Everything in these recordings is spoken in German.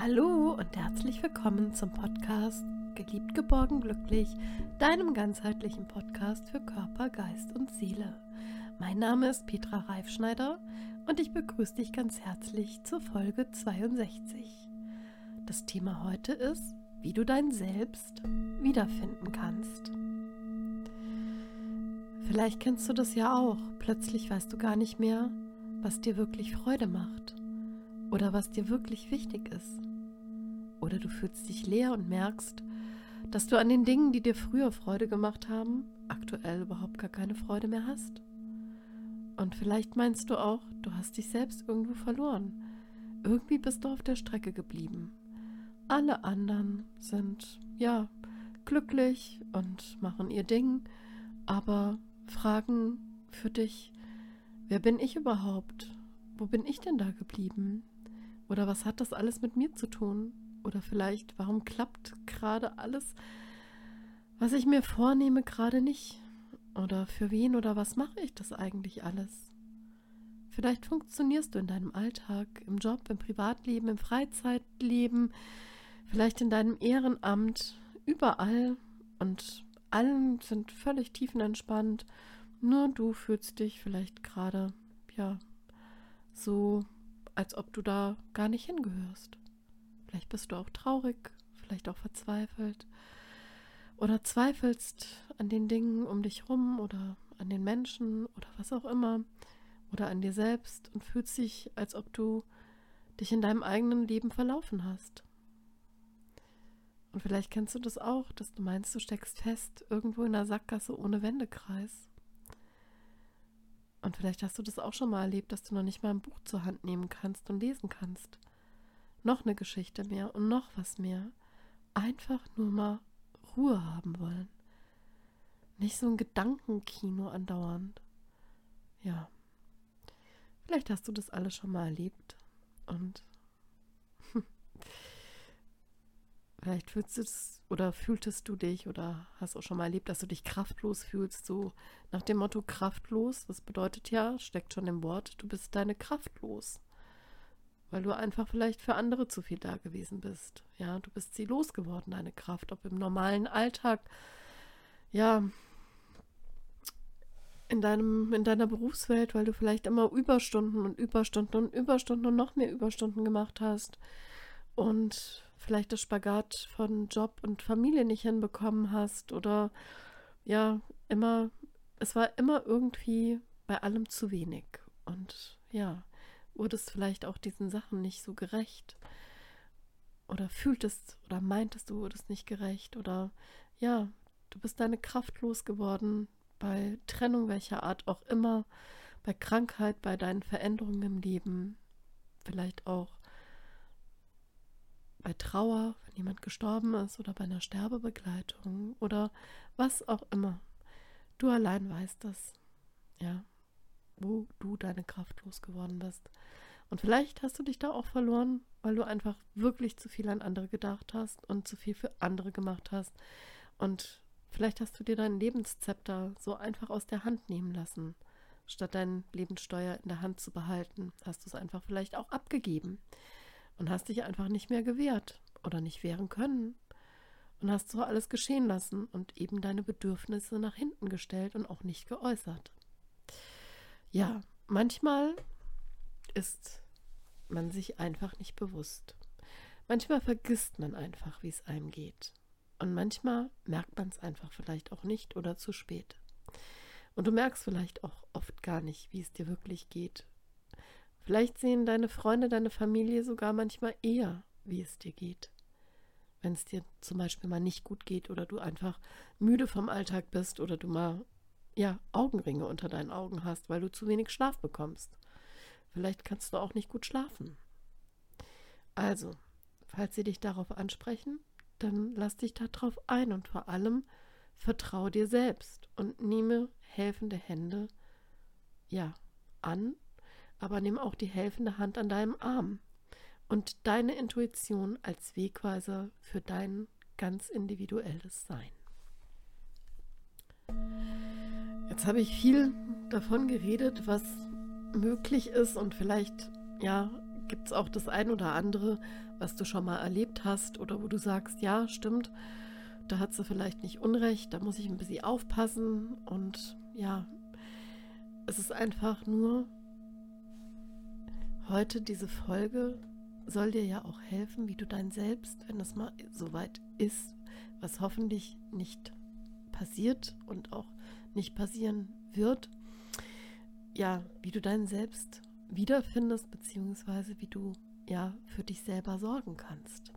Hallo und herzlich willkommen zum Podcast Geliebt, geborgen, glücklich, deinem ganzheitlichen Podcast für Körper, Geist und Seele. Mein Name ist Petra Reifschneider und ich begrüße dich ganz herzlich zur Folge 62. Das Thema heute ist, wie du dein Selbst wiederfinden kannst. Vielleicht kennst du das ja auch. Plötzlich weißt du gar nicht mehr, was dir wirklich Freude macht oder was dir wirklich wichtig ist. Oder du fühlst dich leer und merkst, dass du an den Dingen, die dir früher Freude gemacht haben, aktuell überhaupt gar keine Freude mehr hast. Und vielleicht meinst du auch, du hast dich selbst irgendwo verloren. Irgendwie bist du auf der Strecke geblieben. Alle anderen sind, ja, glücklich und machen ihr Ding, aber fragen für dich, wer bin ich überhaupt? Wo bin ich denn da geblieben? Oder was hat das alles mit mir zu tun? Oder vielleicht, warum klappt gerade alles, was ich mir vornehme, gerade nicht? Oder für wen oder was mache ich das eigentlich alles? Vielleicht funktionierst du in deinem Alltag, im Job, im Privatleben, im Freizeitleben, vielleicht in deinem Ehrenamt, überall und allen sind völlig tiefenentspannt. Nur du fühlst dich vielleicht gerade, ja, so als ob du da gar nicht hingehörst. Vielleicht bist du auch traurig, vielleicht auch verzweifelt oder zweifelst an den Dingen um dich rum oder an den Menschen oder was auch immer oder an dir selbst und fühlst dich, als ob du dich in deinem eigenen Leben verlaufen hast. Und vielleicht kennst du das auch, dass du meinst, du steckst fest irgendwo in einer Sackgasse ohne Wendekreis. Und vielleicht hast du das auch schon mal erlebt, dass du noch nicht mal ein Buch zur Hand nehmen kannst und lesen kannst. Noch eine Geschichte mehr und noch was mehr. Einfach nur mal Ruhe haben wollen. Nicht so ein Gedankenkino andauernd. Ja. Vielleicht hast du das alles schon mal erlebt. Und Vielleicht fühlst du es oder fühltest du dich oder hast auch schon mal erlebt, dass du dich kraftlos fühlst, so nach dem Motto kraftlos. Das bedeutet ja, steckt schon im Wort, du bist deine Kraft los. Weil du einfach vielleicht für andere zu viel da gewesen bist. Ja, du bist sie losgeworden, deine Kraft, ob im normalen Alltag, ja, in deinem, in deiner Berufswelt, weil du vielleicht immer Überstunden und Überstunden und Überstunden und noch mehr Überstunden gemacht hast. Und vielleicht das Spagat von Job und Familie nicht hinbekommen hast oder ja, immer, es war immer irgendwie bei allem zu wenig. Und ja, wurdest vielleicht auch diesen Sachen nicht so gerecht. Oder fühltest oder meintest du wurdest nicht gerecht. Oder ja, du bist deine Kraft losgeworden bei Trennung welcher Art auch immer, bei Krankheit, bei deinen Veränderungen im Leben, vielleicht auch bei Trauer, wenn jemand gestorben ist oder bei einer Sterbebegleitung oder was auch immer. Du allein weißt das, ja, wo du deine Kraft losgeworden bist. Und vielleicht hast du dich da auch verloren, weil du einfach wirklich zu viel an andere gedacht hast und zu viel für andere gemacht hast. Und vielleicht hast du dir dein Lebenszepter so einfach aus der Hand nehmen lassen. Statt dein Lebenssteuer in der Hand zu behalten, hast du es einfach vielleicht auch abgegeben und hast dich einfach nicht mehr gewehrt oder nicht wehren können und hast so alles geschehen lassen und eben deine Bedürfnisse nach hinten gestellt und auch nicht geäußert. Ja, manchmal ist man sich einfach nicht bewusst. Manchmal vergisst man einfach, wie es einem geht. Und manchmal merkt man es einfach vielleicht auch nicht oder zu spät. Und du merkst vielleicht auch oft gar nicht, wie es dir wirklich geht Vielleicht sehen deine Freunde, deine Familie sogar manchmal eher, wie es dir geht. Wenn es dir zum Beispiel mal nicht gut geht oder du einfach müde vom Alltag bist oder du mal ja Augenringe unter deinen Augen hast, weil du zu wenig Schlaf bekommst. Vielleicht kannst du auch nicht gut schlafen. Also, falls sie dich darauf ansprechen, dann lass dich darauf ein und vor allem vertraue dir selbst und nehme helfende Hände ja an aber nimm auch die helfende Hand an deinem Arm und deine Intuition als Wegweiser für dein ganz individuelles Sein. Jetzt habe ich viel davon geredet, was möglich ist und vielleicht ja gibt es auch das ein oder andere, was du schon mal erlebt hast oder wo du sagst, ja, stimmt, da hat sie vielleicht nicht Unrecht, da muss ich ein bisschen aufpassen und ja, es ist einfach nur heute diese Folge soll dir ja auch helfen, wie du dein Selbst, wenn es mal so weit ist, was hoffentlich nicht passiert und auch nicht passieren wird, ja, wie du dein Selbst wiederfindest, beziehungsweise wie du ja für dich selber sorgen kannst.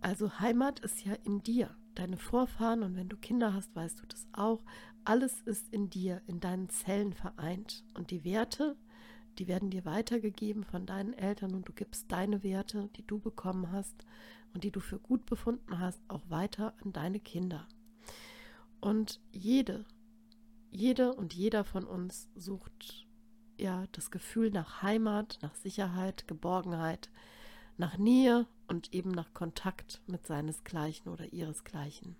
Also Heimat ist ja in dir, deine Vorfahren und wenn du Kinder hast, weißt du das auch. Alles ist in dir, in deinen Zellen vereint und die Werte, die werden dir weitergegeben von deinen Eltern und du gibst deine Werte, die du bekommen hast und die du für gut befunden hast, auch weiter an deine Kinder. Und jede, jede und jeder von uns sucht ja das Gefühl nach Heimat, nach Sicherheit, Geborgenheit, nach Nähe und eben nach Kontakt mit seinesgleichen oder ihresgleichen.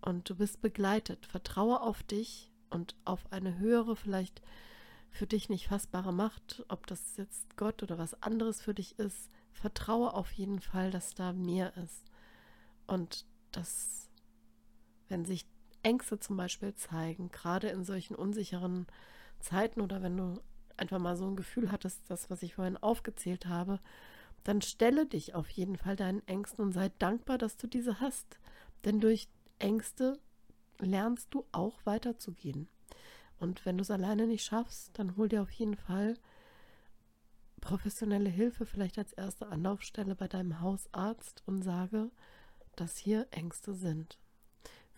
Und du bist begleitet. Vertraue auf dich und auf eine höhere, vielleicht für dich nicht fassbare Macht, ob das jetzt Gott oder was anderes für dich ist. Vertraue auf jeden Fall, dass da mehr ist. Und dass, wenn sich Ängste zum Beispiel zeigen, gerade in solchen unsicheren Zeiten oder wenn du einfach mal so ein Gefühl hattest, das, was ich vorhin aufgezählt habe, dann stelle dich auf jeden Fall deinen Ängsten und sei dankbar, dass du diese hast. Denn durch Ängste lernst du auch weiterzugehen. Und wenn du es alleine nicht schaffst, dann hol dir auf jeden Fall professionelle Hilfe, vielleicht als erste Anlaufstelle bei deinem Hausarzt und sage, dass hier Ängste sind.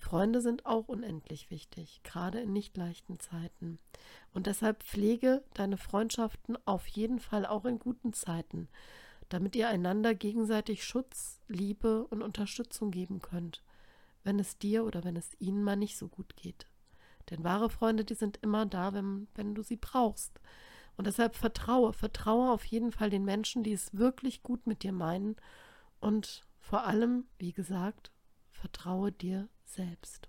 Freunde sind auch unendlich wichtig, gerade in nicht leichten Zeiten. Und deshalb pflege deine Freundschaften auf jeden Fall auch in guten Zeiten, damit ihr einander gegenseitig Schutz, Liebe und Unterstützung geben könnt, wenn es dir oder wenn es ihnen mal nicht so gut geht. Denn wahre Freunde, die sind immer da, wenn, wenn du sie brauchst. Und deshalb vertraue, vertraue auf jeden Fall den Menschen, die es wirklich gut mit dir meinen. Und vor allem, wie gesagt, vertraue dir selbst.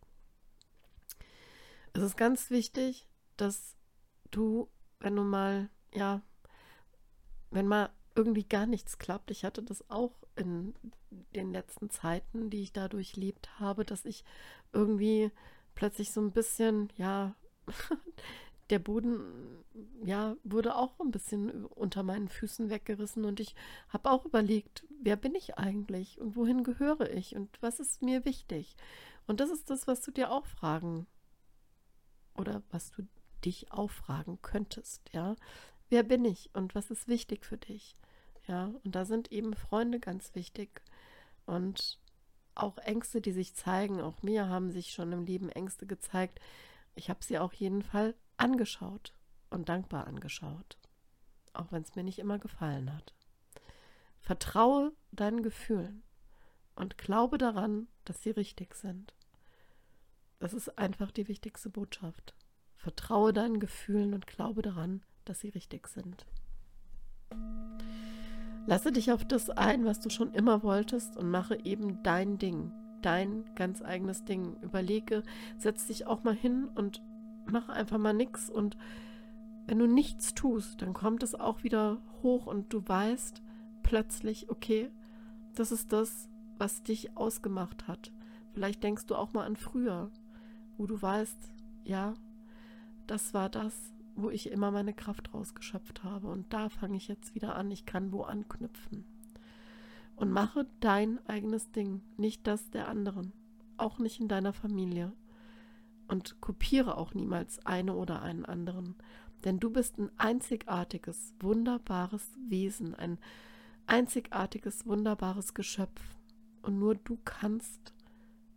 Es ist ganz wichtig, dass du, wenn du mal, ja, wenn mal irgendwie gar nichts klappt, ich hatte das auch in den letzten Zeiten, die ich da durchlebt habe, dass ich irgendwie plötzlich so ein bisschen, ja, der Boden, ja, wurde auch ein bisschen unter meinen Füßen weggerissen und ich habe auch überlegt, wer bin ich eigentlich und wohin gehöre ich und was ist mir wichtig? Und das ist das, was du dir auch fragen oder was du dich auch fragen könntest, ja? Wer bin ich und was ist wichtig für dich? Ja, und da sind eben Freunde ganz wichtig und auch Ängste, die sich zeigen. Auch mir haben sich schon im Leben Ängste gezeigt. Ich habe sie auch jeden Fall angeschaut und dankbar angeschaut, auch wenn es mir nicht immer gefallen hat. Vertraue deinen Gefühlen und glaube daran, dass sie richtig sind. Das ist einfach die wichtigste Botschaft. Vertraue deinen Gefühlen und glaube daran, dass sie richtig sind. Lasse dich auf das ein, was du schon immer wolltest und mache eben dein Ding, dein ganz eigenes Ding. Überlege, setz dich auch mal hin und mach einfach mal nichts und wenn du nichts tust, dann kommt es auch wieder hoch und du weißt plötzlich, okay, das ist das, was dich ausgemacht hat. Vielleicht denkst du auch mal an früher, wo du weißt, ja, das war das, wo ich immer meine Kraft rausgeschöpft habe. Und da fange ich jetzt wieder an. Ich kann wo anknüpfen. Und mache dein eigenes Ding, nicht das der anderen. Auch nicht in deiner Familie. Und kopiere auch niemals eine oder einen anderen. Denn du bist ein einzigartiges, wunderbares Wesen, ein einzigartiges, wunderbares Geschöpf. Und nur du kannst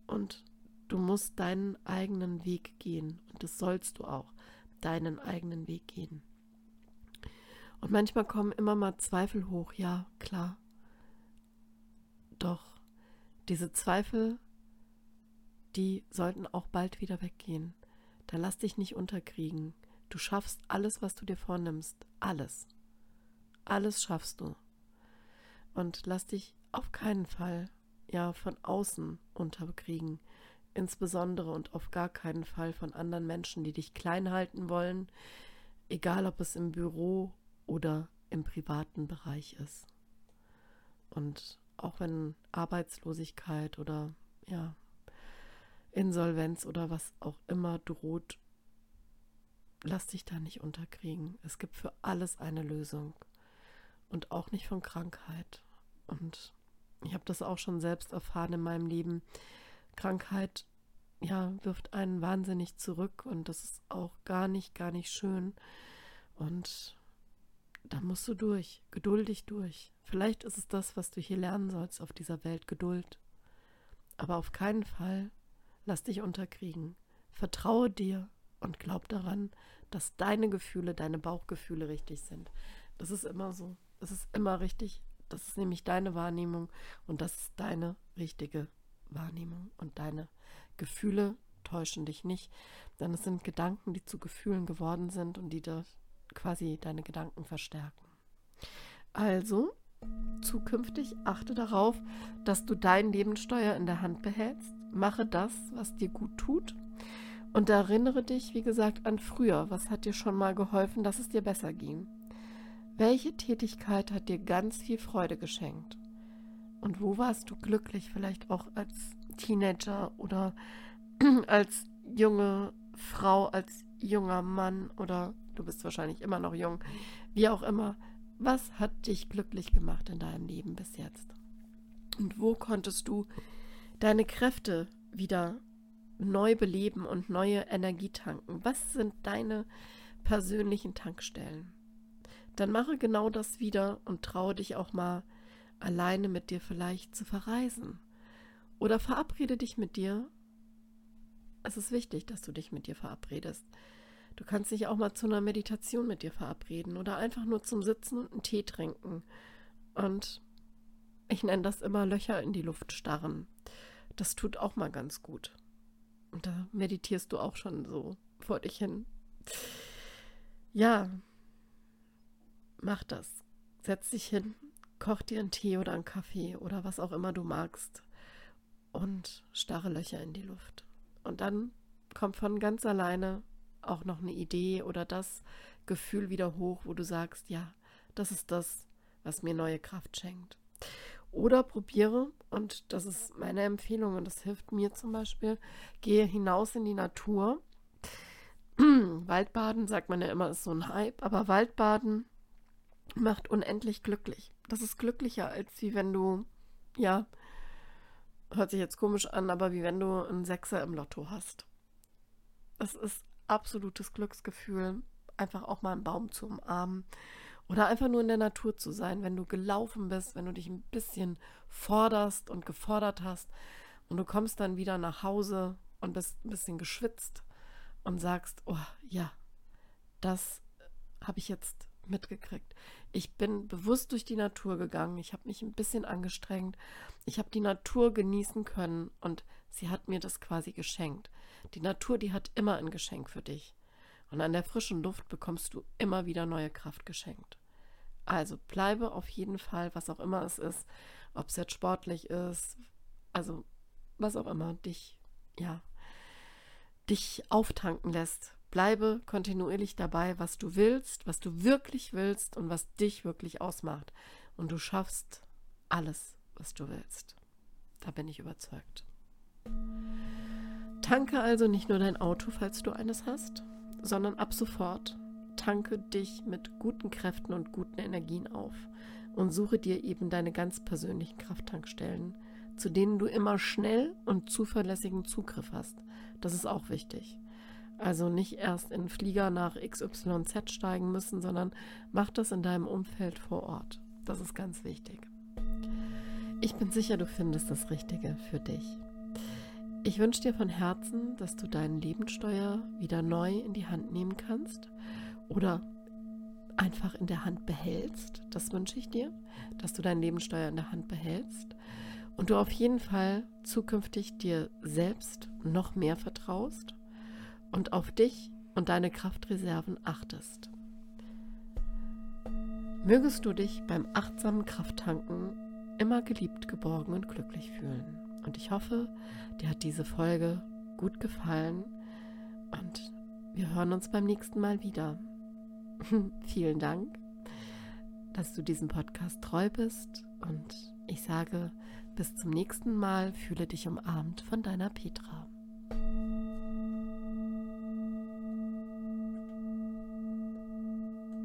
und du musst deinen eigenen Weg gehen. Und das sollst du auch deinen eigenen Weg gehen. Und manchmal kommen immer mal Zweifel hoch, ja, klar. Doch diese Zweifel, die sollten auch bald wieder weggehen. Da lass dich nicht unterkriegen. Du schaffst alles, was du dir vornimmst. Alles. Alles schaffst du. Und lass dich auf keinen Fall ja von außen unterkriegen insbesondere und auf gar keinen Fall von anderen Menschen, die dich klein halten wollen, egal ob es im Büro oder im privaten Bereich ist. Und auch wenn Arbeitslosigkeit oder ja, Insolvenz oder was auch immer droht, lass dich da nicht unterkriegen. Es gibt für alles eine Lösung und auch nicht von Krankheit. Und ich habe das auch schon selbst erfahren in meinem Leben. Krankheit, ja, wirft einen wahnsinnig zurück und das ist auch gar nicht, gar nicht schön. Und da musst du durch, geduldig durch. Vielleicht ist es das, was du hier lernen sollst auf dieser Welt, Geduld. Aber auf keinen Fall lass dich unterkriegen. Vertraue dir und glaub daran, dass deine Gefühle, deine Bauchgefühle richtig sind. Das ist immer so. Das ist immer richtig. Das ist nämlich deine Wahrnehmung und das ist deine richtige Wahrnehmung. Und deine Gefühle täuschen dich nicht, denn es sind Gedanken, die zu Gefühlen geworden sind und die da quasi deine Gedanken verstärken. Also, zukünftig achte darauf, dass du dein Lebenssteuer in der Hand behältst. Mache das, was dir gut tut. Und erinnere dich, wie gesagt, an früher. Was hat dir schon mal geholfen, dass es dir besser ging? Welche Tätigkeit hat dir ganz viel Freude geschenkt? Und wo warst du glücklich, vielleicht auch als Teenager oder als junge Frau, als junger Mann oder du bist wahrscheinlich immer noch jung, wie auch immer. Was hat dich glücklich gemacht in deinem Leben bis jetzt? Und wo konntest du deine Kräfte wieder neu beleben und neue Energie tanken? Was sind deine persönlichen Tankstellen? Dann mache genau das wieder und traue dich auch mal alleine mit dir vielleicht zu verreisen. Oder verabrede dich mit dir. Es ist wichtig, dass du dich mit dir verabredest. Du kannst dich auch mal zu einer Meditation mit dir verabreden oder einfach nur zum Sitzen und einen Tee trinken. Und ich nenne das immer Löcher in die Luft starren. Das tut auch mal ganz gut. Und da meditierst du auch schon so vor dich hin. Ja, mach das. Setz dich hin, koch dir einen Tee oder einen Kaffee oder was auch immer du magst und starre Löcher in die Luft. Und dann kommt von ganz alleine auch noch eine Idee oder das Gefühl wieder hoch, wo du sagst, ja, das ist das, was mir neue Kraft schenkt. Oder probiere, und das ist meine Empfehlung und das hilft mir zum Beispiel, gehe hinaus in die Natur. Waldbaden, sagt man ja immer, ist so ein Hype, aber Waldbaden macht unendlich glücklich. Das ist glücklicher, als wie wenn du, ja, hört sich jetzt komisch an, aber wie wenn du einen Sechser im Lotto hast. Das ist absolutes Glücksgefühl, einfach auch mal einen Baum zu umarmen oder einfach nur in der Natur zu sein, wenn du gelaufen bist, wenn du dich ein bisschen forderst und gefordert hast und du kommst dann wieder nach Hause und bist ein bisschen geschwitzt und sagst, oh ja, das habe ich jetzt mitgekriegt. Ich bin bewusst durch die Natur gegangen. Ich habe mich ein bisschen angestrengt. Ich habe die Natur genießen können und sie hat mir das quasi geschenkt. Die Natur, die hat immer ein Geschenk für dich. Und an der frischen Luft bekommst du immer wieder neue Kraft geschenkt. Also bleibe auf jeden Fall, was auch immer es ist, ob es jetzt sportlich ist, also was auch immer dich, ja, dich auftanken lässt, Bleibe kontinuierlich dabei, was du willst, was du wirklich willst und was dich wirklich ausmacht. Und du schaffst alles, was du willst. Da bin ich überzeugt. Tanke also nicht nur dein Auto, falls du eines hast, sondern ab sofort tanke dich mit guten Kräften und guten Energien auf und suche dir eben deine ganz persönlichen Krafttankstellen, zu denen du immer schnell und zuverlässigen Zugriff hast. Das ist auch wichtig. Also nicht erst in Flieger nach XYZ steigen müssen, sondern mach das in deinem Umfeld vor Ort. Das ist ganz wichtig. Ich bin sicher, du findest das Richtige für dich. Ich wünsche dir von Herzen, dass du deinen Lebenssteuer wieder neu in die Hand nehmen kannst oder einfach in der Hand behältst. Das wünsche ich dir, dass du deinen Lebenssteuer in der Hand behältst und du auf jeden Fall zukünftig dir selbst noch mehr vertraust und auf dich und deine Kraftreserven achtest. Mögest du dich beim achtsamen Krafttanken immer geliebt, geborgen und glücklich fühlen. Und ich hoffe, dir hat diese Folge gut gefallen und wir hören uns beim nächsten Mal wieder. Vielen Dank. dass du diesem Podcast treu bist und ich sage bis zum nächsten Mal, fühle dich umarmt von deiner Petra.